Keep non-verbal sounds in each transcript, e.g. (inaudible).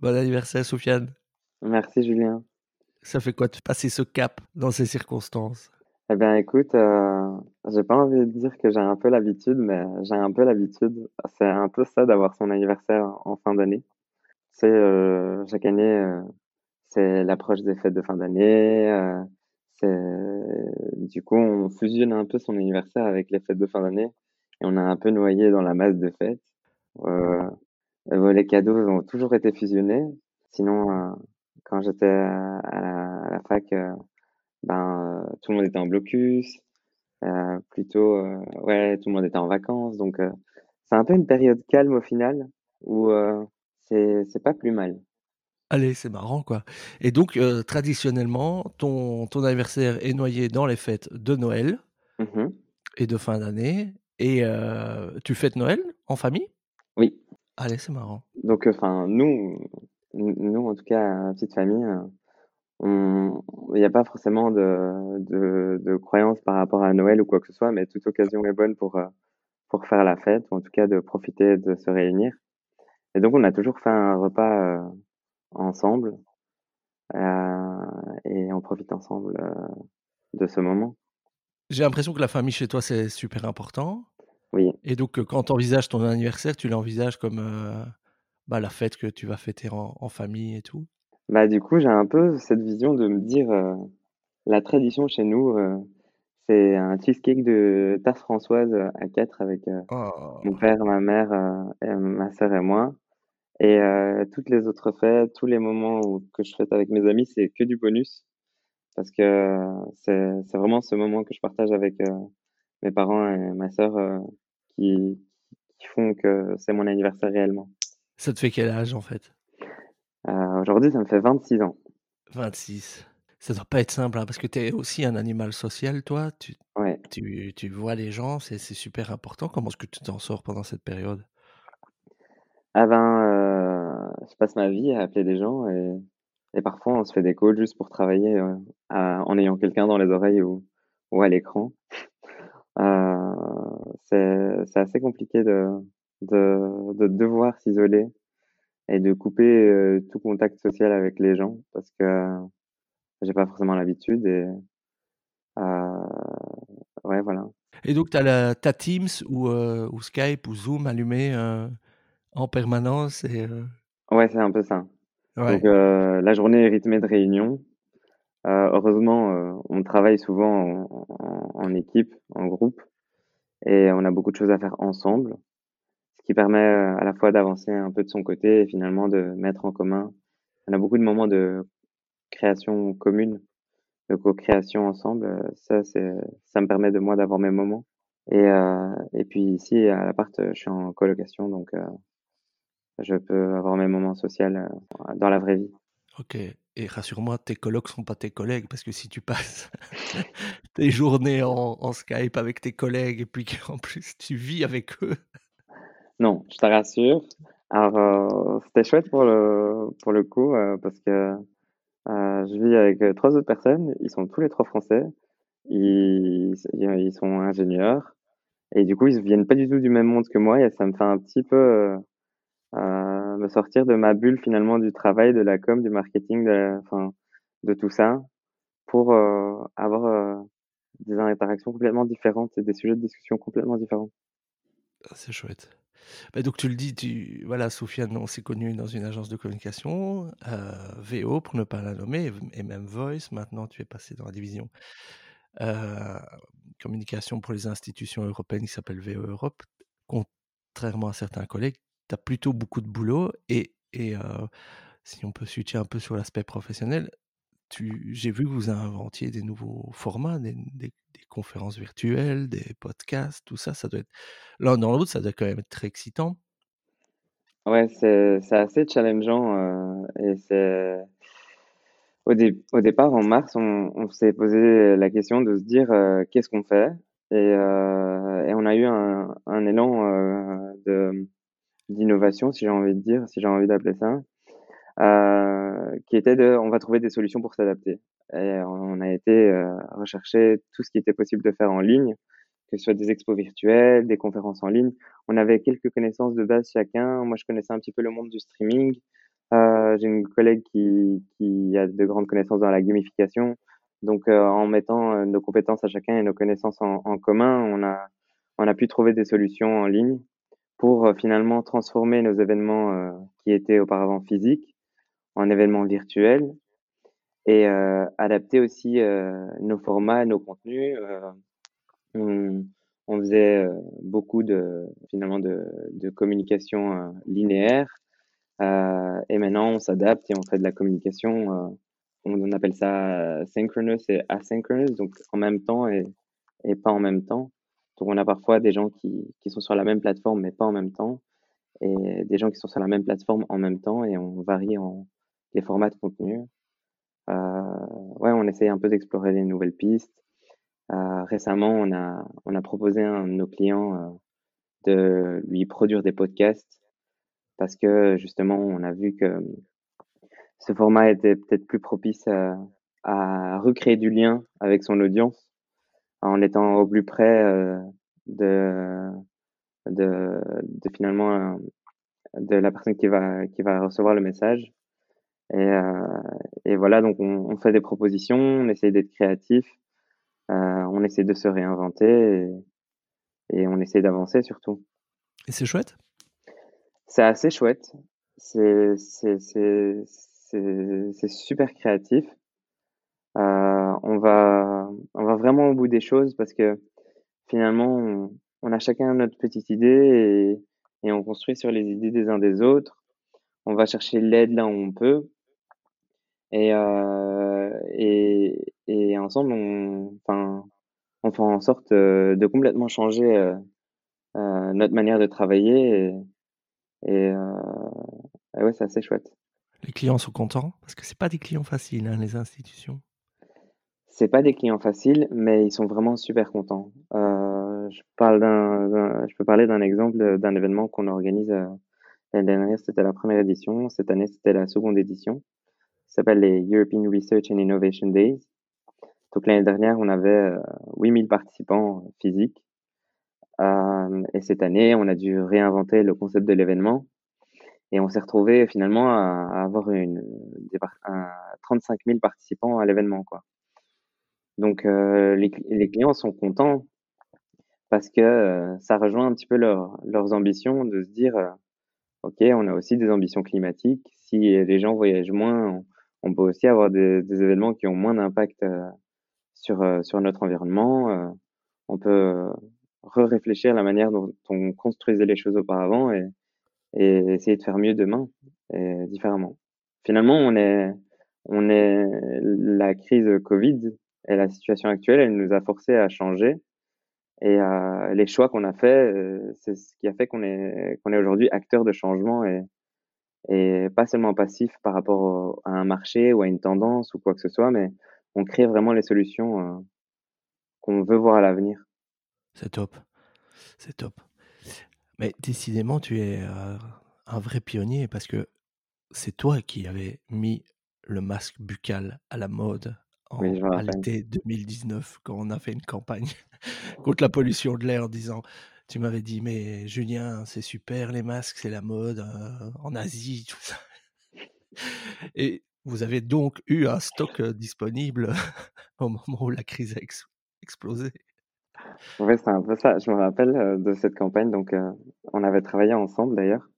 Bon anniversaire, Soufiane. Merci, Julien. Ça fait quoi de passer ce cap dans ces circonstances? Eh bien, écoute, euh, j'ai pas envie de dire que j'ai un peu l'habitude, mais j'ai un peu l'habitude. C'est un peu ça d'avoir son anniversaire en fin d'année. C'est euh, chaque année, euh, c'est l'approche des fêtes de fin d'année. Euh, c'est du coup, on fusionne un peu son anniversaire avec les fêtes de fin d'année et on a un peu noyé dans la masse de fêtes. Euh, les cadeaux ont toujours été fusionnés. Sinon, euh, quand j'étais à, à, la fac, euh, ben tout le monde était en blocus. plutôt, ouais, tout le monde était en vacances. Donc, c'est un peu une période calme au final où c'est c'est pas plus mal. Allez, c'est marrant quoi. Et donc, euh, traditionnellement, ton, ton anniversaire est noyé dans les fêtes de Noël Mmh et de fin d'année. Et euh, tu fêtes Noël en famille? Allez, c'est marrant. Donc, enfin, nous, nous, en tout cas, petite famille, il n'y a pas forcément de, de, de croyance par rapport à Noël ou quoi que ce soit, mais toute occasion est bonne pour, euh, pour faire la fête, ou en tout cas de profiter de se réunir. Et donc, on a toujours fait un repas ensemble euh, et on profite ensemble euh, de ce moment. J'ai l'impression que la famille chez toi, c'est super important. Oui. Et donc, quand tu envisages ton anniversaire, tu l'envisages comme euh, bah, la fête que tu vas fêter en, en famille et tout? Bah, du coup, j'ai un peu cette vision de me dire la tradition chez nous, c'est un cheesecake de tarte françoise à quatre avec oh. mon père, ma mère, et ma sœur et moi. Et euh, toutes les autres fêtes, tous les moments où, que je fête avec mes amis, c'est que du bonus. Parce que c'est, c'est vraiment ce moment que je partage avec euh, mes parents et ma sœur euh, qui, qui font que c'est mon anniversaire réellement. Ça te fait quel âge en fait? Euh, Aujourd'hui, ça me fait 26 ans. 26. Ça doit pas être simple hein, parce que tu es aussi un animal social, toi. Tu, ouais. tu, tu vois les gens, c'est, c'est super important. Comment est-ce que tu t'en sors pendant cette période? Ah ben, euh, je passe ma vie à appeler des gens et, et parfois on se fait des calls juste pour travailler euh, à, en ayant quelqu'un dans les oreilles ou, ou à l'écran. Euh, c'est, assez compliqué de, de, de devoir s'isoler et de couper euh, tout contact social avec les gens parce que j'ai pas forcément l'habitude et euh, ouais voilà. Et donc tu as ta Teams ou, euh, ou Skype ou Zoom allumé en permanence et. Ouais, c'est un peu ça. Ouais. Donc la journée est rythmée de réunions. Euh, heureusement, on travaille souvent en, équipe, en groupe, et on a beaucoup de choses à faire ensemble, ce qui permet à la fois d'avancer un peu de son côté et finalement de mettre en commun. On a beaucoup de moments de création commune, de co-création ensemble. Ça, ça me permet de moi d'avoir mes moments. Et, euh, et puis ici à l'appart, je suis en colocation, donc euh, je peux avoir mes moments sociaux euh, dans la vraie vie. Ok. Et rassure-moi, tes colocs sont pas tes collègues, parce que si tu passes (laughs) tes journées en, Skype avec tes collègues et puis qu'en plus tu vis avec eux. Non, je te rassure. Alors, euh, c'était chouette pour le, pour le coup, euh, parce que euh, je vis avec trois autres personnes. Ils sont tous les trois français. Ils, ils sont ingénieurs. Et du coup, ils viennent pas du tout du même monde que moi. Et ça me fait un petit peu euh, me sortir de ma bulle finalement du travail, de la com, du marketing, de, enfin, de tout ça, pour euh, avoir euh, des interactions complètement différentes et des sujets de discussion complètement différents. Ah, c'est chouette. Bah donc tu le dis, tu voilà, Sofiane, on s'est connu dans une agence de communication, euh, VO pour ne pas la nommer, et même Voice. Maintenant, tu es passé dans la division communication pour les institutions européennes qui s'appelle VO Europe. Contrairement à certains collègues, tu as plutôt beaucoup de boulot et, et euh, si on peut switcher un peu sur l'aspect professionnel, j'ai vu que vous inventiez des nouveaux formats, des, conférences virtuelles, des podcasts, tout ça, ça doit être l'un dans l'autre, ça doit quand même être très excitant. Ouais, c'est assez challengeant euh, et c'est au, au, départ en mars, on, s'est posé la question de se dire euh, qu'est-ce qu'on fait? Et, et, on a eu un, un élan de d'innovation, si j'ai envie de dire, si j'ai envie d'appeler ça, euh, qui était de, on va trouver des solutions pour s'adapter. Et on a été euh, rechercher tout ce qui était possible de faire en ligne, que ce soit des expos virtuels, des conférences en ligne. On avait quelques connaissances de base chacun. Moi, je connaissais un petit peu le monde du streaming. Euh, j'ai une collègue qui, qui a de grandes connaissances dans la gamification. Donc, euh, en mettant euh, nos compétences à chacun et nos connaissances en, en commun, on a, on a pu trouver des solutions en ligne pour euh, finalement transformer nos événements euh, qui étaient auparavant physiques en événements virtuels et euh, adapter aussi nos formats, nos contenus. On, faisait beaucoup de finalement de, communication linéaire et maintenant on s'adapte et on fait de la communication on appelle ça synchronous et asynchronous, donc en même temps et pas en même temps. Donc, on a parfois des gens qui, sont sur la même plateforme, mais pas en même temps, et des gens qui sont sur la même plateforme en même temps, et on varie en les formats de contenu. Euh, ouais, on essaye un peu d'explorer les nouvelles pistes. Euh, récemment, on a, proposé à un de nos clients euh, de lui produire des podcasts parce que justement, on a vu que ce format était peut-être plus propice à recréer du lien avec son audience en étant au plus près euh, de, de, de, finalement euh, de la personne qui va, qui va recevoir le message. Et, euh, et voilà, donc on, on, fait des propositions, on essaie d'être créatif, euh, on essaie de se réinventer et, et on essaie d'avancer surtout. Et c'est chouette? C'est assez chouette. C'est super créatif. Euh, on va on va vraiment au bout des choses parce que finalement on, a chacun notre petite idée et, et, on construit sur les idées des uns des autres. On va chercher l'aide là où on peut et euh, et, et ensemble on enfin on fait en sorte de complètement changer euh, euh, notre manière de travailler et ouais c'est assez chouette. Les clients sont contents parce que c'est pas des clients faciles hein, les institutions. C'est pas des clients faciles, mais ils sont vraiment super contents. Euh, je peux parler d'un exemple d'un événement qu'on organise euh, l'année dernière, c'était la première édition. Cette année, c'était la seconde édition. Ça s'appelle les European Research and Innovation Days. Donc l'année dernière, on avait euh, 8000 participants physiques. Euh, et cette année, on a dû réinventer le concept de l'événement. Et on s'est retrouvé finalement à, avoir une, des, un, 35 000 participants à l'événement, quoi. Donc euh, les, les, clients sont contents parce que euh, ça rejoint un petit peu leur, leurs ambitions de se dire euh, ok on a aussi des ambitions climatiques. Si les gens voyagent moins on, peut aussi avoir des, des, événements qui ont moins d'impact sur sur notre environnement on peut re-réfléchir la manière dont on construisait les choses auparavant et, et essayer de faire mieux demain et différemment. Finalement on est on est la crise Covid et la situation actuelle, elle nous a forcé à changer. Et euh, les choix qu'on a fait, euh, c'est ce qui a fait qu'on est, qu'on est aujourd'hui acteur de changement et, et pas seulement passif par rapport à un marché ou à une tendance ou quoi que ce soit, mais on crée vraiment les solutions euh, qu'on veut voir à l'avenir. C'est top, c'est top. Mais décidément, tu es un vrai pionnier parce que c'est toi qui avais mis le masque buccal à la mode en, Oui, l'été 2019 quand on a fait une campagne (laughs) contre la pollution de l'air en disant tu m'avais dit mais Julien c'est super les masques c'est la mode euh, en Asie (laughs) tout ça et vous avez donc eu un stock euh, disponible (laughs) au moment où la crise a ex- explosé Ouais, c'est un peu ça. Je me rappelle euh, de cette campagne. Donc, euh, on avait travaillé ensemble d'ailleurs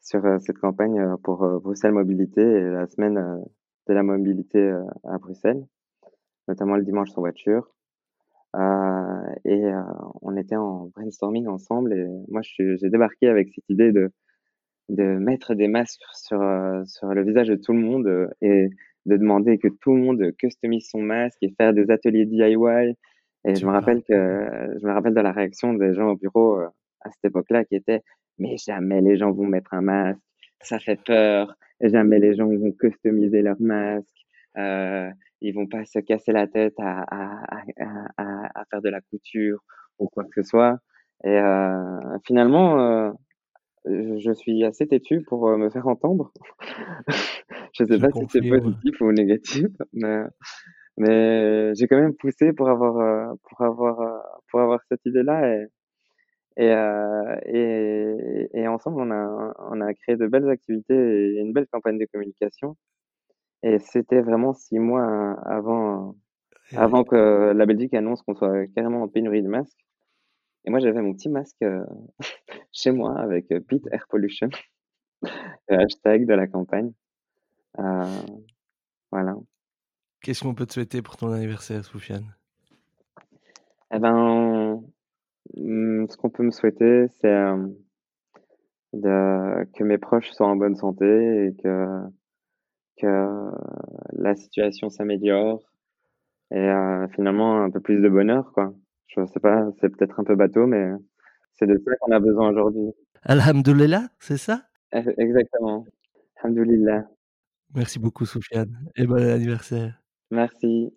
sur euh, cette campagne pour Bruxelles Mobilité et la semaine de la mobilité à Bruxelles, notamment le dimanche sans voiture. et on était en brainstorming ensemble et moi j'ai débarqué avec cette idée de de mettre des masques sur sur le visage de tout le monde et de demander que tout le monde customise son masque et faire des ateliers DIY et je me rappelle que je me rappelle de la réaction des gens au bureau euh, à cette époque-là qui était mais jamais les gens vont mettre un masque, ça fait peur, jamais les gens vont customiser leur masque, euh, ils vont pas se casser la tête à, à, à, à, faire de la couture ou quoi que ce soit. Et euh, finalement, euh, je suis assez têtu pour euh, me faire entendre. (laughs) je sais Je pas si c'est positif ou négatif, mais mais j'ai quand même poussé pour avoir, pour avoir, pour avoir cette idée-là et, et et ensemble, on a on a créé de belles activités et une belle campagne de communication et c'était vraiment 6 mois avant Et oui. avant que la Belgique annonce qu'on soit carrément en pénurie de masques et moi, j'avais mon petit masque, heu, (laughs) chez moi avec, heu, Beat Air Pollution, (laughs) le hashtag de la campagne, heu, voilà. Qu'est-ce qu'on peut te souhaiter pour ton anniversaire, Soufiane? Et ben, mmh, ce qu'on peut me souhaiter, c'est, que mes proches soient en bonne santé et que que la situation s'améliore et heu, finalement un peu plus de bonheur, quoi. Je sais pas, c'est peut-être un peu bateau, mais c'est de ça qu'on a besoin aujourd'hui. Alhamdoulilah, c'est ça? Ex exactement. Alhamdoulilah. Merci beaucoup, Soufiane et bon anniversaire. Merci.